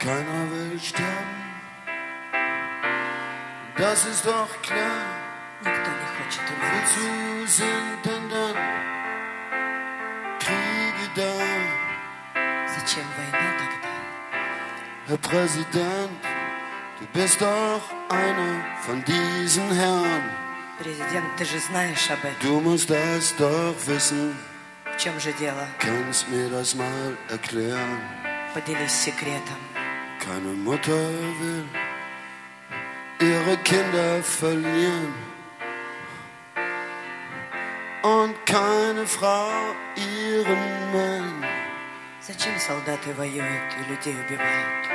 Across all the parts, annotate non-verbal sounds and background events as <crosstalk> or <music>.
Keiner will sterben, das ist doch klar. Никто не хочет умереть. Wozu sind denn dann Kriege da? Зачем война тогда? Herr Präsident, du bist doch einer von diesen Herren. Президент, ты же знаешь об этом. Du musst das doch wissen, В чем же дело? kannst mir das mal erklären. Поделись секретом. Keine Mutter will ihre Kinder verlieren. Und keine Frau ihren Mann. Зачем солдаты воюют и людей убивают?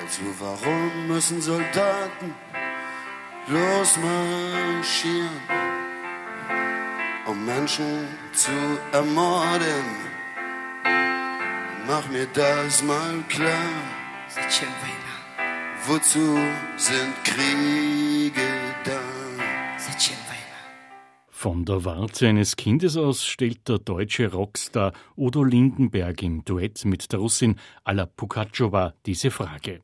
Also warum müssen Soldaten losmarschieren, um Menschen zu ermorden? Mach mir das mal klar. Wozu sind Kriege da? Von der Warte eines Kindes aus stellt der deutsche Rockstar Udo Lindenberg im Duett mit der Russin Alla Pukatschowa diese Frage.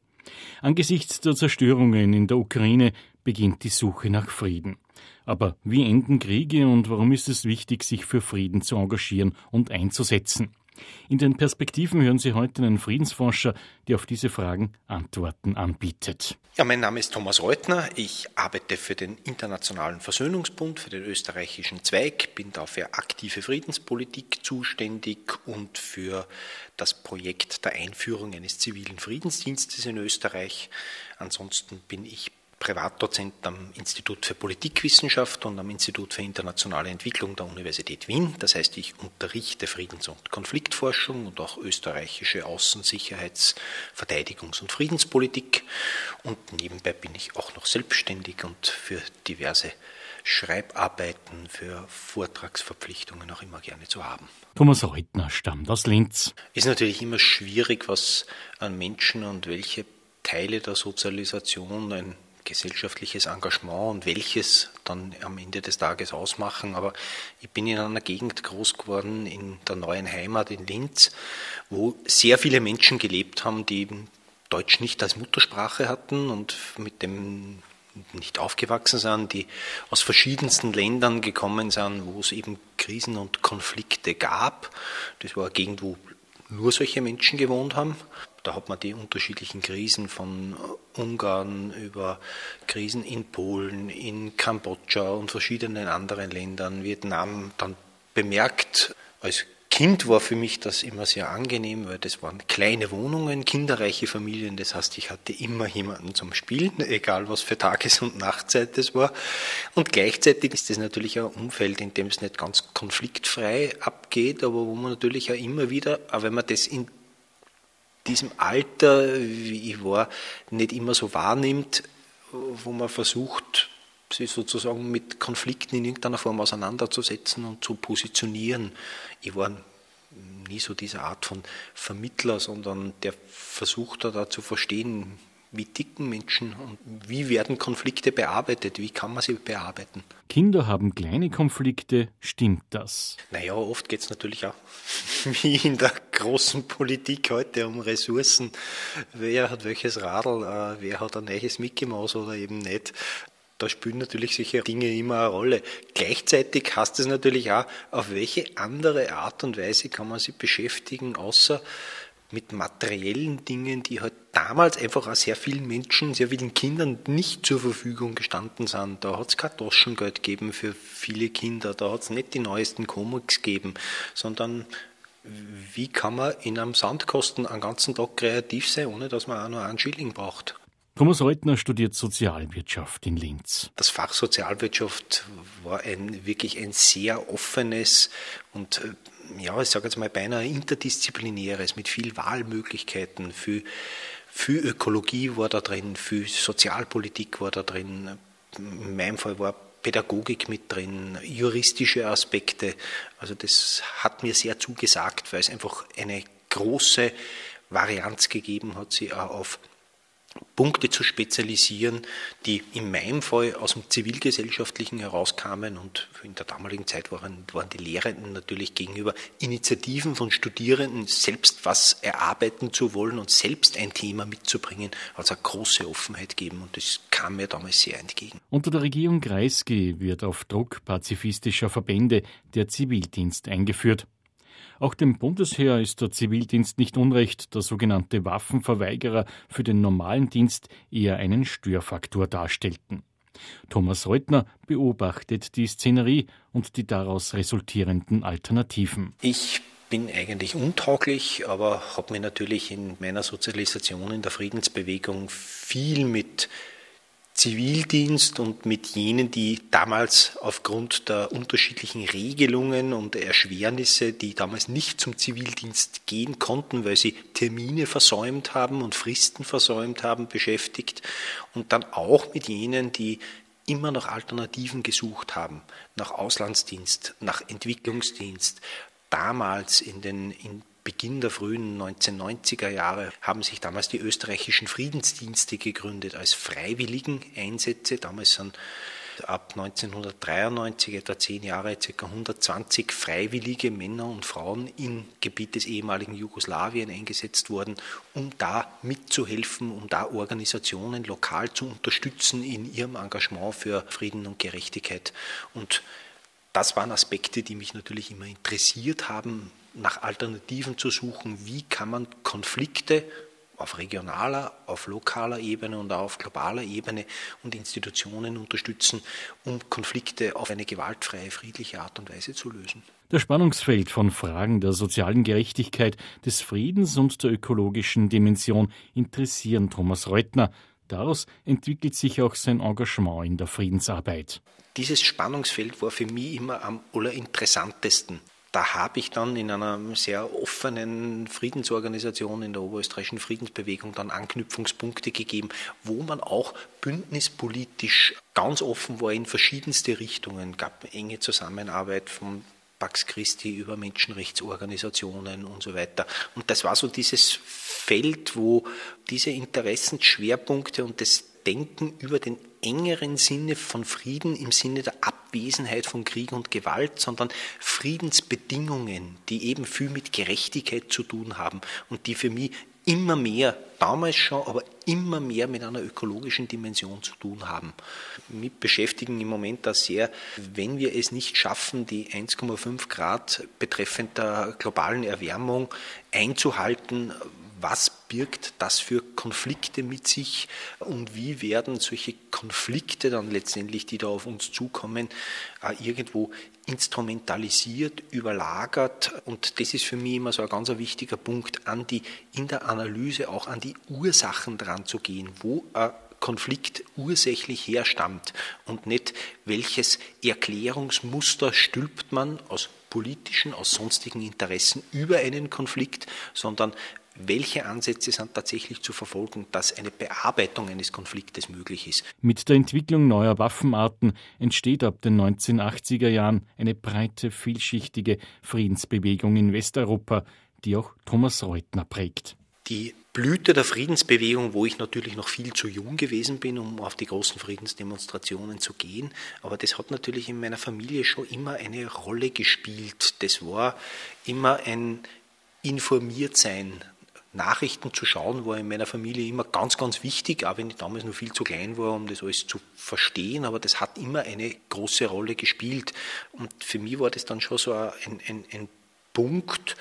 Angesichts der Zerstörungen in der Ukraine beginnt die Suche nach Frieden. Aber wie enden Kriege und warum ist es wichtig, sich für Frieden zu engagieren und einzusetzen? In den Perspektiven hören Sie heute einen Friedensforscher, der auf diese Fragen Antworten anbietet. Ja, mein Name ist Thomas Reutner. Ich arbeite für den Internationalen Versöhnungsbund, für den österreichischen Zweig, bin da für aktive Friedenspolitik zuständig und für das Projekt der Einführung eines zivilen Friedensdienstes in Österreich. Ansonsten bin ich Privatdozent am Institut für Politikwissenschaft und am Institut für internationale Entwicklung der Universität Wien. Das heißt, ich unterrichte Friedens- und Konfliktforschung und auch österreichische Außen-, Sicherheits-, Verteidigungs- und Friedenspolitik. Und nebenbei bin ich auch noch selbstständig und für diverse Schreibarbeiten, für Vortragsverpflichtungen auch immer gerne zu haben. Thomas Reutner stammt aus Linz. Ist natürlich immer schwierig, was an Menschen und welche Teile der Sozialisation ein gesellschaftliches Engagement und welches dann am Ende des Tages ausmachen. Aber ich bin in einer Gegend groß geworden, in der neuen Heimat in Linz, wo sehr viele Menschen gelebt haben, die Deutsch nicht als Muttersprache hatten und mit dem nicht aufgewachsen sind, die aus verschiedensten Ländern gekommen sind, wo es eben Krisen und Konflikte gab. Das war eine Gegend, wo nur solche Menschen gewohnt haben. Da hat man die unterschiedlichen Krisen von Ungarn über Krisen in Polen, in Kambodscha und verschiedenen anderen Ländern, Vietnam dann bemerkt. Als Kind war für mich das immer sehr angenehm, weil das waren kleine Wohnungen, kinderreiche Familien. Das heißt, ich hatte immer jemanden zum Spielen, <laughs> egal was für Tages- und Nachtzeit das war. Und gleichzeitig ist das natürlich ein Umfeld, in dem es nicht ganz konfliktfrei abgeht, aber wo man natürlich auch immer wieder, auch wenn man das in diesem Alter, wie ich war, nicht immer so wahrnimmt, wo man versucht, sich sozusagen mit Konflikten in irgendeiner Form auseinanderzusetzen und zu positionieren. Ich war nie so diese Art von Vermittler, sondern der versucht da, zu verstehen, wie ticken Menschen und wie werden Konflikte bearbeitet, wie kann man sie bearbeiten. Kinder haben kleine Konflikte, stimmt das? Naja, oft geht es natürlich auch, <laughs> wie in der großen Politik heute, um Ressourcen. Wer hat welches Radl, äh, wer hat ein neues Mickey Mouse oder eben nicht. Da spielen natürlich solche Dinge immer eine Rolle. Gleichzeitig heißt es natürlich auch, auf welche andere Art und Weise kann man sich beschäftigen, außer mit materiellen Dingen, die halt damals einfach auch sehr vielen Menschen, sehr vielen Kindern nicht zur Verfügung gestanden sind. Da hat es kein Taschengeld gegeben für viele Kinder, da hat es nicht die neuesten Comics gegeben, sondern wie kann man in einem Sandkosten einen ganzen Tag kreativ sein, ohne dass man auch nur einen Schilling braucht? Thomas Reutner studiert Sozialwirtschaft in Linz. Das Fach Sozialwirtschaft war ein, wirklich ein sehr offenes und ja, ich sage jetzt mal beinahe interdisziplinäres mit viel Wahlmöglichkeiten. Für, für Ökologie war da drin, für Sozialpolitik war da drin. In meinem Fall war Pädagogik mit drin, juristische Aspekte. Also das hat mir sehr zugesagt, weil es einfach eine große Varianz gegeben hat, sie auch auf Punkte zu spezialisieren, die in meinem Fall aus dem Zivilgesellschaftlichen herauskamen und in der damaligen Zeit waren, waren die Lehrenden natürlich gegenüber Initiativen von Studierenden, selbst was erarbeiten zu wollen und selbst ein Thema mitzubringen, also eine große Offenheit geben und das kam mir damals sehr entgegen. Unter der Regierung Kreisky wird auf Druck pazifistischer Verbände der Zivildienst eingeführt. Auch dem Bundesheer ist der Zivildienst nicht unrecht, der sogenannte Waffenverweigerer für den normalen Dienst eher einen Störfaktor darstellten. Thomas Reutner beobachtet die Szenerie und die daraus resultierenden Alternativen. Ich bin eigentlich untauglich, aber habe mich natürlich in meiner Sozialisation in der Friedensbewegung viel mit Zivildienst und mit jenen, die damals aufgrund der unterschiedlichen Regelungen und Erschwernisse, die damals nicht zum Zivildienst gehen konnten, weil sie Termine versäumt haben und Fristen versäumt haben, beschäftigt und dann auch mit jenen, die immer nach Alternativen gesucht haben, nach Auslandsdienst, nach Entwicklungsdienst. Damals in den in Beginn der frühen 1990er Jahre haben sich damals die österreichischen Friedensdienste gegründet als freiwilligen Einsätze. Damals sind ab 1993, etwa zehn Jahre, ca. 120 freiwillige Männer und Frauen im Gebiet des ehemaligen Jugoslawien eingesetzt worden, um da mitzuhelfen, um da Organisationen lokal zu unterstützen in ihrem Engagement für Frieden und Gerechtigkeit. Und das waren Aspekte, die mich natürlich immer interessiert haben, nach Alternativen zu suchen, wie kann man Konflikte auf regionaler, auf lokaler Ebene und auch auf globaler Ebene und Institutionen unterstützen, um Konflikte auf eine gewaltfreie, friedliche Art und Weise zu lösen. Das Spannungsfeld von Fragen der sozialen Gerechtigkeit, des Friedens und der ökologischen Dimension interessieren Thomas Reutner. Daraus entwickelt sich auch sein Engagement in der Friedensarbeit. Dieses Spannungsfeld war für mich immer am allerinteressantesten da habe ich dann in einer sehr offenen Friedensorganisation in der oberösterreichischen Friedensbewegung dann Anknüpfungspunkte gegeben, wo man auch bündnispolitisch ganz offen war in verschiedenste Richtungen, gab enge Zusammenarbeit von Pax Christi über Menschenrechtsorganisationen und so weiter. Und das war so dieses Feld, wo diese Interessenschwerpunkte und das Denken über den engeren Sinne von Frieden im Sinne der Abwesenheit von Krieg und Gewalt, sondern Friedensbedingungen, die eben viel mit Gerechtigkeit zu tun haben und die für mich immer mehr, damals schon, aber immer mehr mit einer ökologischen Dimension zu tun haben. Mich beschäftigen im Moment da sehr, wenn wir es nicht schaffen, die 1,5 Grad betreffend der globalen Erwärmung einzuhalten, was birgt das für Konflikte mit sich und wie werden solche Konflikte dann letztendlich, die da auf uns zukommen, äh, irgendwo instrumentalisiert, überlagert. Und das ist für mich immer so ein ganz wichtiger Punkt, an die, in der Analyse auch an die Ursachen dran zu gehen, wo ein Konflikt ursächlich herstammt und nicht welches Erklärungsmuster stülpt man aus politischen, aus sonstigen Interessen über einen Konflikt, sondern welche Ansätze sind tatsächlich zu verfolgen, dass eine Bearbeitung eines Konfliktes möglich ist. Mit der Entwicklung neuer Waffenarten entsteht ab den 1980er Jahren eine breite, vielschichtige Friedensbewegung in Westeuropa, die auch Thomas Reutner prägt. Die Blüte der Friedensbewegung, wo ich natürlich noch viel zu jung gewesen bin, um auf die großen Friedensdemonstrationen zu gehen. Aber das hat natürlich in meiner Familie schon immer eine Rolle gespielt. Das war immer ein Informiertsein Nachrichten zu schauen, war in meiner Familie immer ganz, ganz wichtig, auch wenn ich damals noch viel zu klein war, um das alles zu verstehen, aber das hat immer eine große Rolle gespielt. Und für mich war das dann schon so ein, ein, ein Punkt,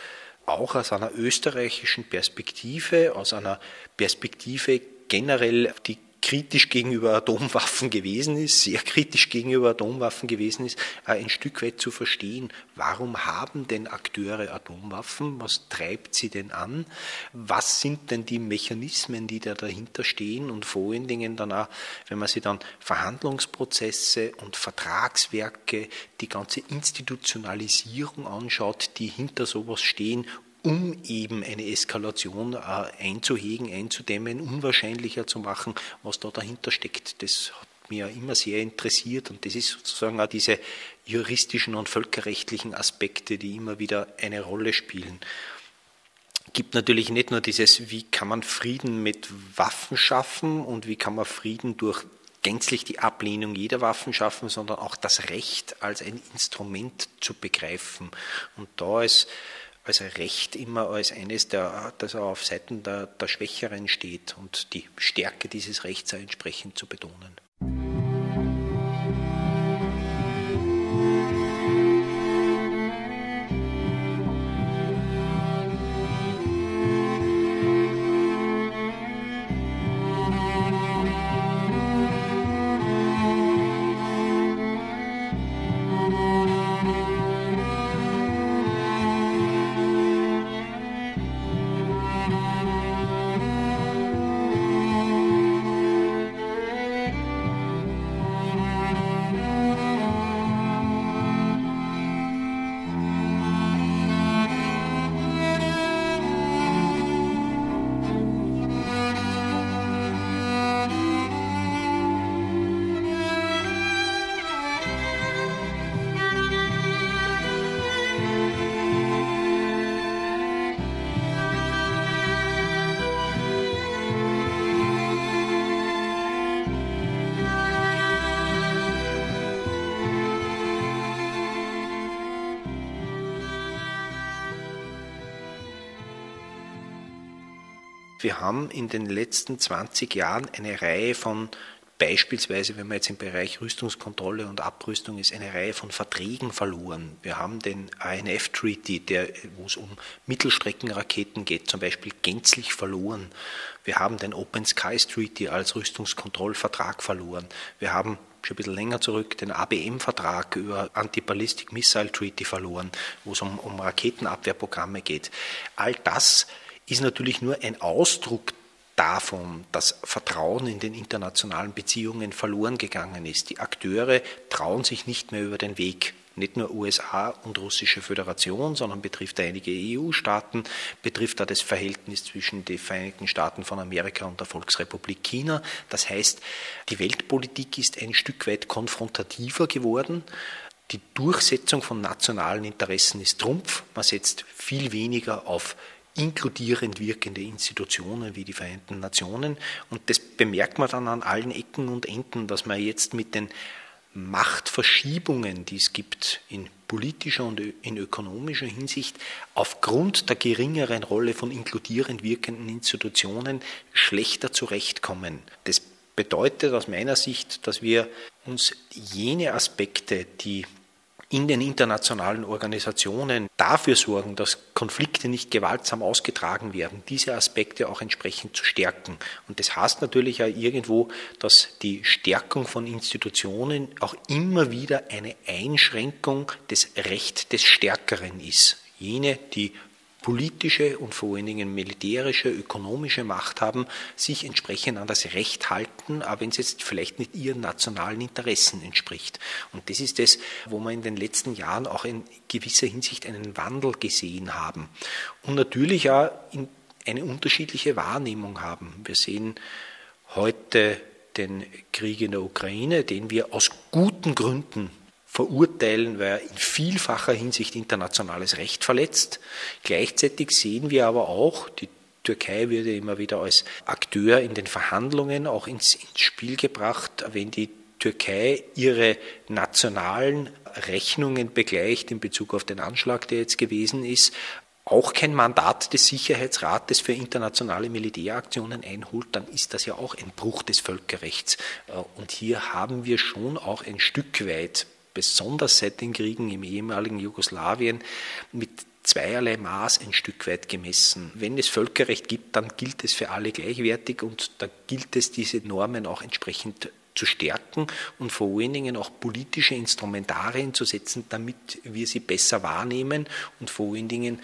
auch aus einer österreichischen Perspektive, aus einer Perspektive generell, die kritisch gegenüber Atomwaffen gewesen ist, sehr kritisch gegenüber Atomwaffen gewesen ist, äh, ein Stück weit zu verstehen, warum haben denn Akteure Atomwaffen, was treibt sie denn an, was sind denn die Mechanismen, die da dahinter stehen und vor allen Dingen dann auch, wenn man sich dann Verhandlungsprozesse und Vertragswerke, die ganze Institutionalisierung anschaut, die hinter sowas stehen um eben eine Eskalation äh, einzuhegen, einzudämmen, unwahrscheinlicher zu machen, was da dahinter steckt. Das hat mir immer sehr interessiert und das ist sozusagen auch diese juristischen und völkerrechtlichen Aspekte, die immer wieder eine Rolle spielen. gibt natürlich nicht nur dieses, wie kann man Frieden mit Waffen schaffen und wie kann man Frieden durch gänzlich die Ablehnung jeder Waffen schaffen, sondern auch das Recht als ein Instrument zu begreifen. Und da ist also Recht immer als eines, der, das auf Seiten der, der Schwächeren steht und die Stärke dieses Rechts entsprechend zu betonen. Wir haben in den letzten 20 Jahren eine Reihe von Beispielsweise, wenn man jetzt im Bereich Rüstungskontrolle und Abrüstung ist, eine Reihe von Verträgen verloren. Wir haben den INF-Treaty, wo es um Mittelstreckenraketen geht, zum Beispiel gänzlich verloren. Wir haben den Open Skies Treaty als Rüstungskontrollvertrag verloren. Wir haben schon ein bisschen länger zurück den ABM-Vertrag über Anti-Ballistic Missile Treaty verloren, wo es um, um Raketenabwehrprogramme geht. All das ist natürlich nur ein Ausdruck davon, dass Vertrauen in den internationalen Beziehungen verloren gegangen ist. Die Akteure trauen sich nicht mehr über den Weg. Nicht nur USA und Russische Föderation, sondern betrifft einige EU-Staaten, betrifft da das Verhältnis zwischen den Vereinigten Staaten von Amerika und der Volksrepublik China. Das heißt, die Weltpolitik ist ein Stück weit konfrontativer geworden. Die Durchsetzung von nationalen Interessen ist Trumpf. Man setzt viel weniger auf inkludierend wirkende Institutionen wie die Vereinten Nationen. Und das bemerkt man dann an allen Ecken und Enden, dass man jetzt mit den Machtverschiebungen, die es gibt in politischer und in ökonomischer Hinsicht, aufgrund der geringeren Rolle von inkludierend wirkenden Institutionen schlechter zurechtkommen. Das bedeutet aus meiner Sicht, dass wir uns jene Aspekte, die in den internationalen Organisationen dafür sorgen, dass Konflikte nicht gewaltsam ausgetragen werden, diese Aspekte auch entsprechend zu stärken. Und das heißt natürlich ja irgendwo, dass die Stärkung von Institutionen auch immer wieder eine Einschränkung des Recht des Stärkeren ist. Jene, die politische und vor allen Dingen militärische, ökonomische Macht haben, sich entsprechend an das Recht halten, aber wenn es jetzt vielleicht nicht ihren nationalen Interessen entspricht. Und das ist das, wo wir in den letzten Jahren auch in gewisser Hinsicht einen Wandel gesehen haben. Und natürlich auch eine unterschiedliche Wahrnehmung haben. Wir sehen heute den Krieg in der Ukraine, den wir aus guten Gründen verurteilen, weil er in vielfacher Hinsicht internationales Recht verletzt. Gleichzeitig sehen wir aber auch, die Türkei wird ja immer wieder als Akteur in den Verhandlungen auch ins, ins Spiel gebracht, wenn die Türkei ihre nationalen Rechnungen begleicht in Bezug auf den Anschlag, der jetzt gewesen ist, auch kein Mandat des Sicherheitsrates für internationale Militäraktionen einholt, dann ist das ja auch ein Bruch des Völkerrechts. Äh, und hier haben wir schon auch ein Stück weit besonders seit den Kriegen im ehemaligen Jugoslawien mit zweierlei Maß ein Stück weit gemessen. Wenn es Völkerrecht gibt, dann gilt es für alle gleichwertig und da gilt es, diese Normen auch entsprechend zu stärken und vor allen Dingen auch politische Instrumentarien zu setzen, damit wir sie besser wahrnehmen und vor allen Dingen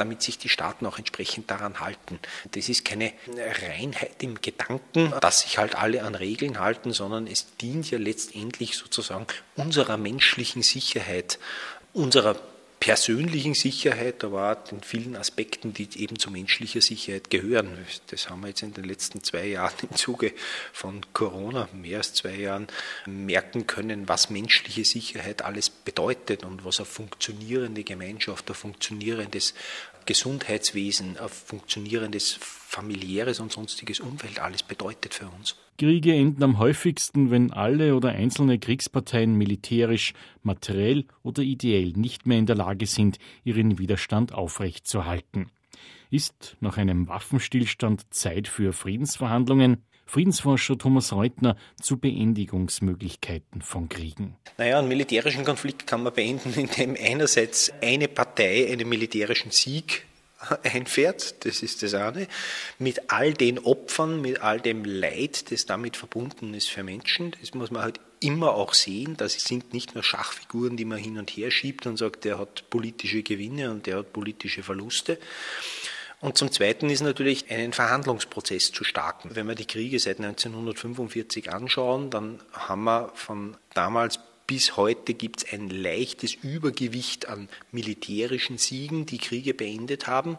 damit sich die Staaten auch entsprechend daran halten. Das ist keine Reinheit im Gedanken, dass sich halt alle an Regeln halten, sondern es dient ja letztendlich sozusagen unserer menschlichen Sicherheit, unserer persönlichen Sicherheit, aber auch den vielen Aspekten, die eben zu menschlicher Sicherheit gehören. Das haben wir jetzt in den letzten zwei Jahren im Zuge von Corona, mehr als zwei Jahren, merken können, was menschliche Sicherheit alles bedeutet und was eine funktionierende Gemeinschaft, ein funktionierendes Gesundheitswesen, ein funktionierendes familiäres und sonstiges Umfeld alles bedeutet für uns. Kriege enden am häufigsten, wenn alle oder einzelne Kriegsparteien militärisch, materiell oder ideell nicht mehr in der Lage sind, ihren Widerstand aufrechtzuerhalten. Ist nach einem Waffenstillstand Zeit für Friedensverhandlungen? Friedensforscher Thomas Reutner zu Beendigungsmöglichkeiten von Kriegen. Naja, einen militärischen Konflikt kann man beenden, indem einerseits eine Partei einen militärischen Sieg <laughs> einfährt, das ist das eine, mit all den Opfern, mit all dem Leid, das damit verbunden ist für Menschen. Das muss man halt immer auch sehen, das sind nicht nur Schachfiguren, die man hin und her schiebt und sagt, der hat politische Gewinne und der hat politische Verluste. Und zum Zweiten ist natürlich einen Verhandlungsprozess zu starten. Wenn wir die Kriege seit 1945 anschauen, dann haben wir von damals bis heute gibt es ein leichtes Übergewicht an militärischen Siegen, die Kriege beendet haben.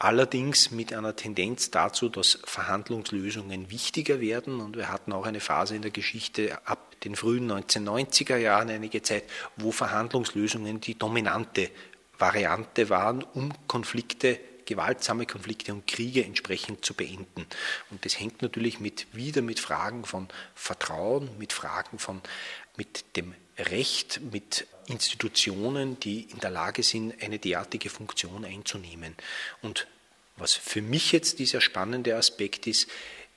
Allerdings mit einer Tendenz dazu, dass Verhandlungslösungen wichtiger werden. Und wir hatten auch eine Phase in der Geschichte ab den frühen 1990er Jahren, einige Zeit, wo Verhandlungslösungen die dominante Variante waren, um Konflikte gewaltsame Konflikte und Kriege entsprechend zu beenden. Und das hängt natürlich mit, wieder mit Fragen von Vertrauen, mit Fragen von mit dem Recht, mit Institutionen, die in der Lage sind, eine derartige Funktion einzunehmen. Und was für mich jetzt dieser spannende Aspekt ist,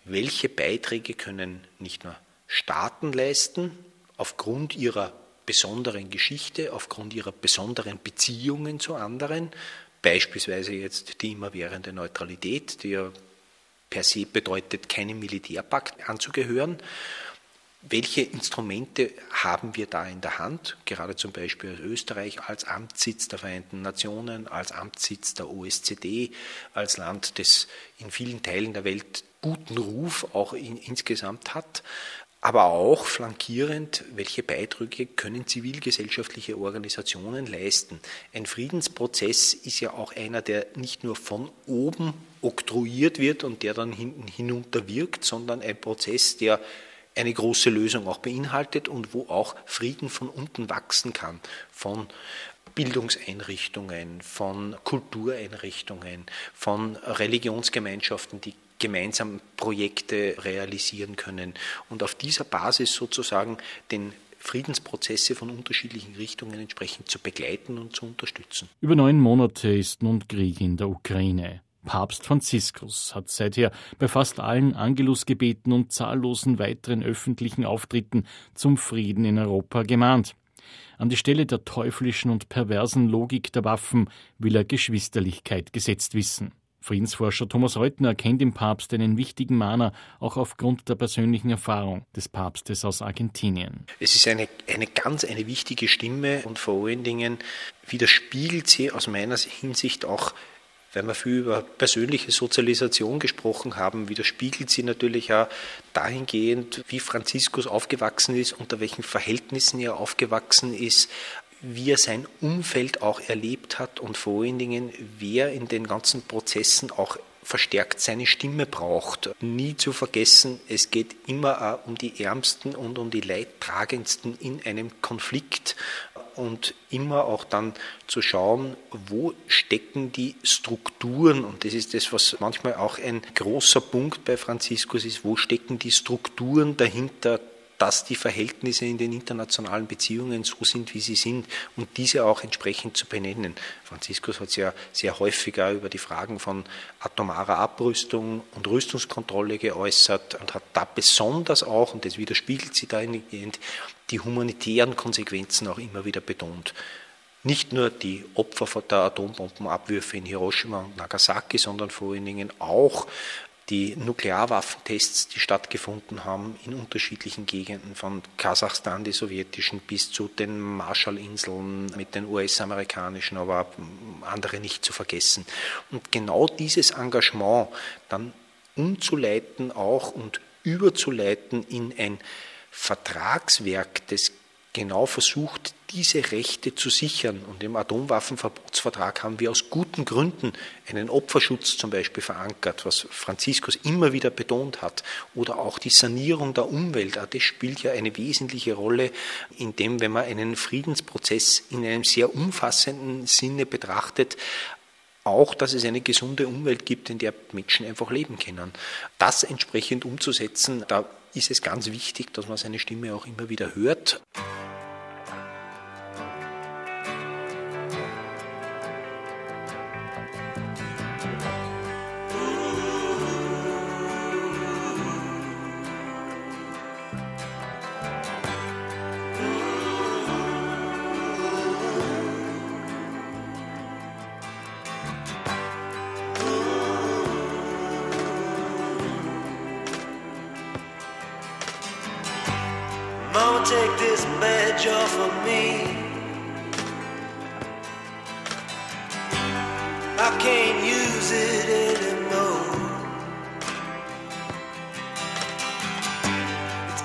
welche Beiträge können nicht nur Staaten leisten, aufgrund ihrer besonderen Geschichte, aufgrund ihrer besonderen Beziehungen zu anderen, Beispielsweise jetzt die immerwährende Neutralität, die ja per se bedeutet, keinem Militärpakt anzugehören. Welche Instrumente haben wir da in der Hand? Gerade zum Beispiel Österreich als Amtssitz der Vereinten Nationen, als Amtssitz der OSZE, als Land, das in vielen Teilen der Welt guten Ruf auch in, insgesamt hat aber auch flankierend, welche Beiträge können zivilgesellschaftliche Organisationen leisten. Ein Friedensprozess ist ja auch einer, der nicht nur von oben oktroyiert wird und der dann hinten hinunter wirkt, sondern ein Prozess, der eine große Lösung auch beinhaltet und wo auch Frieden von unten wachsen kann, von Bildungseinrichtungen, von Kultureinrichtungen, von Religionsgemeinschaften, die gemeinsam Projekte realisieren können und auf dieser Basis sozusagen den Friedensprozesse von unterschiedlichen Richtungen entsprechend zu begleiten und zu unterstützen. Über neun Monate ist nun Krieg in der Ukraine. Papst Franziskus hat seither bei fast allen Angelusgebeten und zahllosen weiteren öffentlichen Auftritten zum Frieden in Europa gemahnt. An die Stelle der teuflischen und perversen Logik der Waffen will er Geschwisterlichkeit gesetzt wissen. Friedensforscher Thomas Reutner erkennt im Papst einen wichtigen Mahner, auch aufgrund der persönlichen Erfahrung des Papstes aus Argentinien. Es ist eine, eine ganz eine wichtige Stimme und vor allen Dingen widerspiegelt sie aus meiner Hinsicht auch wenn wir viel über persönliche Sozialisation gesprochen haben, widerspiegelt sie natürlich auch dahingehend, wie Franziskus aufgewachsen ist, unter welchen Verhältnissen er aufgewachsen ist, wie er sein Umfeld auch erlebt hat und vor allen Dingen, wer in den ganzen Prozessen auch verstärkt seine Stimme braucht. Nie zu vergessen, es geht immer auch um die Ärmsten und um die Leidtragendsten in einem Konflikt. Und immer auch dann zu schauen, wo stecken die Strukturen? Und das ist das, was manchmal auch ein großer Punkt bei Franziskus ist, wo stecken die Strukturen dahinter dass die Verhältnisse in den internationalen Beziehungen so sind, wie sie sind und diese auch entsprechend zu benennen. Franziskus hat sich ja sehr häufiger über die Fragen von atomarer Abrüstung und Rüstungskontrolle geäußert und hat da besonders auch, und das widerspiegelt sich dahingehend, die humanitären Konsequenzen auch immer wieder betont nicht nur die Opfer der Atombombenabwürfe in Hiroshima und Nagasaki, sondern vor allen Dingen auch die Nuklearwaffentests, die stattgefunden haben in unterschiedlichen Gegenden, von Kasachstan, die sowjetischen, bis zu den Marshallinseln mit den US-amerikanischen, aber andere nicht zu vergessen. Und genau dieses Engagement dann umzuleiten auch und überzuleiten in ein Vertragswerk, das genau versucht, diese Rechte zu sichern. Und im Atomwaffenverbotsvertrag haben wir aus guten Gründen einen Opferschutz zum Beispiel verankert, was Franziskus immer wieder betont hat. Oder auch die Sanierung der Umwelt. Das spielt ja eine wesentliche Rolle, indem, wenn man einen Friedensprozess in einem sehr umfassenden Sinne betrachtet, auch, dass es eine gesunde Umwelt gibt, in der Menschen einfach leben können. Das entsprechend umzusetzen, da ist es ganz wichtig, dass man seine Stimme auch immer wieder hört.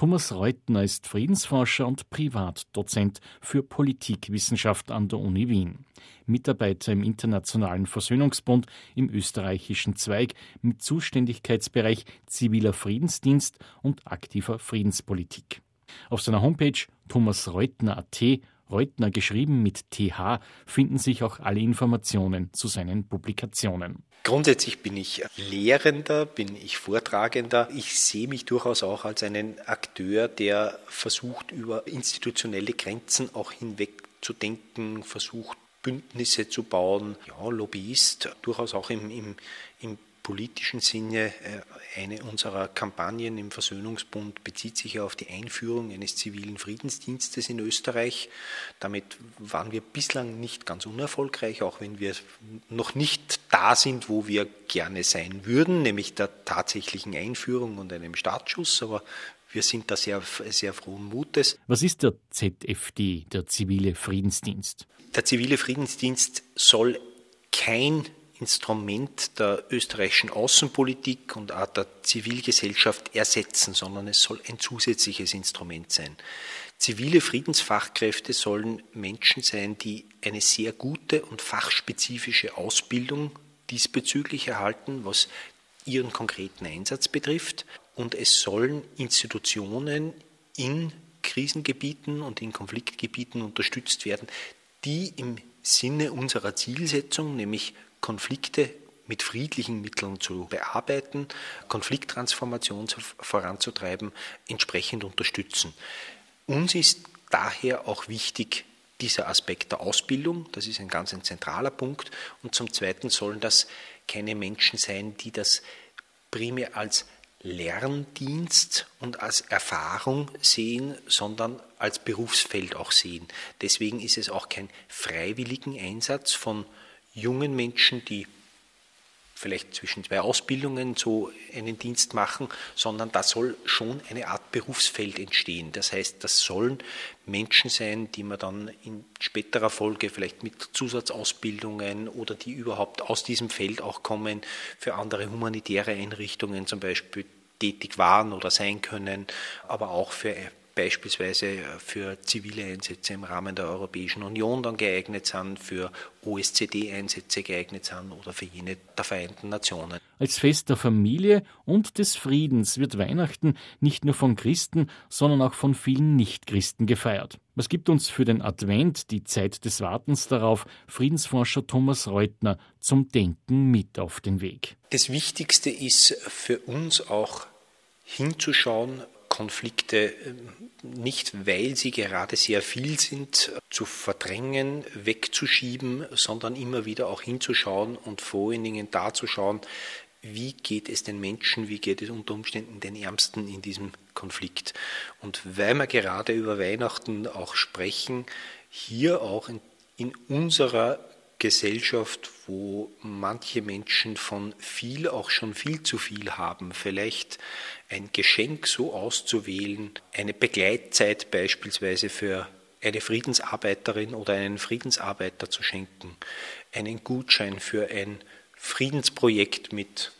Thomas Reutner ist Friedensforscher und Privatdozent für Politikwissenschaft an der Uni Wien. Mitarbeiter im Internationalen Versöhnungsbund im österreichischen Zweig mit Zuständigkeitsbereich ziviler Friedensdienst und aktiver Friedenspolitik. Auf seiner Homepage thomasreutner.at, Reutner geschrieben mit TH, finden sich auch alle Informationen zu seinen Publikationen. Grundsätzlich bin ich Lehrender, bin ich Vortragender. Ich sehe mich durchaus auch als einen Akteur, der versucht, über institutionelle Grenzen auch hinweg zu denken, versucht, Bündnisse zu bauen. Ja, Lobbyist, durchaus auch im, im, im politischen Sinne. äh, Eine unserer Kampagnen im Versöhnungsbund bezieht sich auf die Einführung eines zivilen Friedensdienstes in Österreich. Damit waren wir bislang nicht ganz unerfolgreich, auch wenn wir noch nicht da sind, wo wir gerne sein würden, nämlich der tatsächlichen Einführung und einem Startschuss. Aber wir sind da sehr, sehr frohen Mutes. Was ist der ZFD, der zivile Friedensdienst? Der zivile Friedensdienst soll kein Instrument der österreichischen Außenpolitik und auch der Zivilgesellschaft ersetzen, sondern es soll ein zusätzliches Instrument sein. Zivile Friedensfachkräfte sollen Menschen sein, die eine sehr gute und fachspezifische Ausbildung diesbezüglich erhalten, was ihren konkreten Einsatz betrifft. Und es sollen Institutionen in Krisengebieten und in Konfliktgebieten unterstützt werden, die im Sinne unserer Zielsetzung, nämlich Konflikte mit friedlichen Mitteln zu bearbeiten, Konflikttransformation zu- voranzutreiben, entsprechend unterstützen. Uns ist daher auch wichtig dieser Aspekt der Ausbildung, das ist ein ganz ein zentraler Punkt. Und zum Zweiten sollen das keine Menschen sein, die das primär als Lerndienst und als Erfahrung sehen, sondern als Berufsfeld auch sehen. Deswegen ist es auch kein freiwilligen Einsatz von jungen Menschen, die vielleicht zwischen zwei Ausbildungen so einen Dienst machen, sondern da soll schon eine Art Berufsfeld entstehen. Das heißt, das sollen Menschen sein, die man dann in späterer Folge vielleicht mit Zusatzausbildungen oder die überhaupt aus diesem Feld auch kommen, für andere humanitäre Einrichtungen zum Beispiel tätig waren oder sein können, aber auch für beispielsweise für zivile Einsätze im Rahmen der Europäischen Union dann geeignet sind, für OSZE-Einsätze geeignet sind oder für jene der Vereinten Nationen. Als Fest der Familie und des Friedens wird Weihnachten nicht nur von Christen, sondern auch von vielen Nichtchristen gefeiert. Was gibt uns für den Advent, die Zeit des Wartens darauf, Friedensforscher Thomas Reutner zum Denken mit auf den Weg? Das Wichtigste ist für uns auch hinzuschauen, Konflikte ähm, nicht, weil sie gerade sehr viel sind, zu verdrängen, wegzuschieben, sondern immer wieder auch hinzuschauen und vor allen Dingen da zu schauen, wie geht es den Menschen, wie geht es unter Umständen den Ärmsten in diesem Konflikt. Und weil wir gerade über Weihnachten auch sprechen, hier auch in, in unserer Gesellschaft, wo manche Menschen von viel auch schon viel zu viel haben, vielleicht ein Geschenk so auszuwählen, eine Begleitzeit beispielsweise für eine Friedensarbeiterin oder einen Friedensarbeiter zu schenken, einen Gutschein für ein Friedensprojekt mit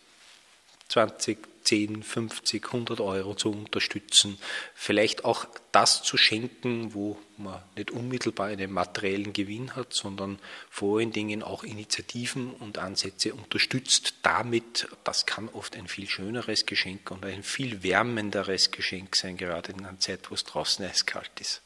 20, 10, 50, 100 Euro zu unterstützen, vielleicht auch das zu schenken, wo man nicht unmittelbar einen materiellen Gewinn hat, sondern vor allen Dingen auch Initiativen und Ansätze unterstützt. Damit, das kann oft ein viel schöneres Geschenk und ein viel wärmenderes Geschenk sein, gerade in einer Zeit, wo es draußen eiskalt ist.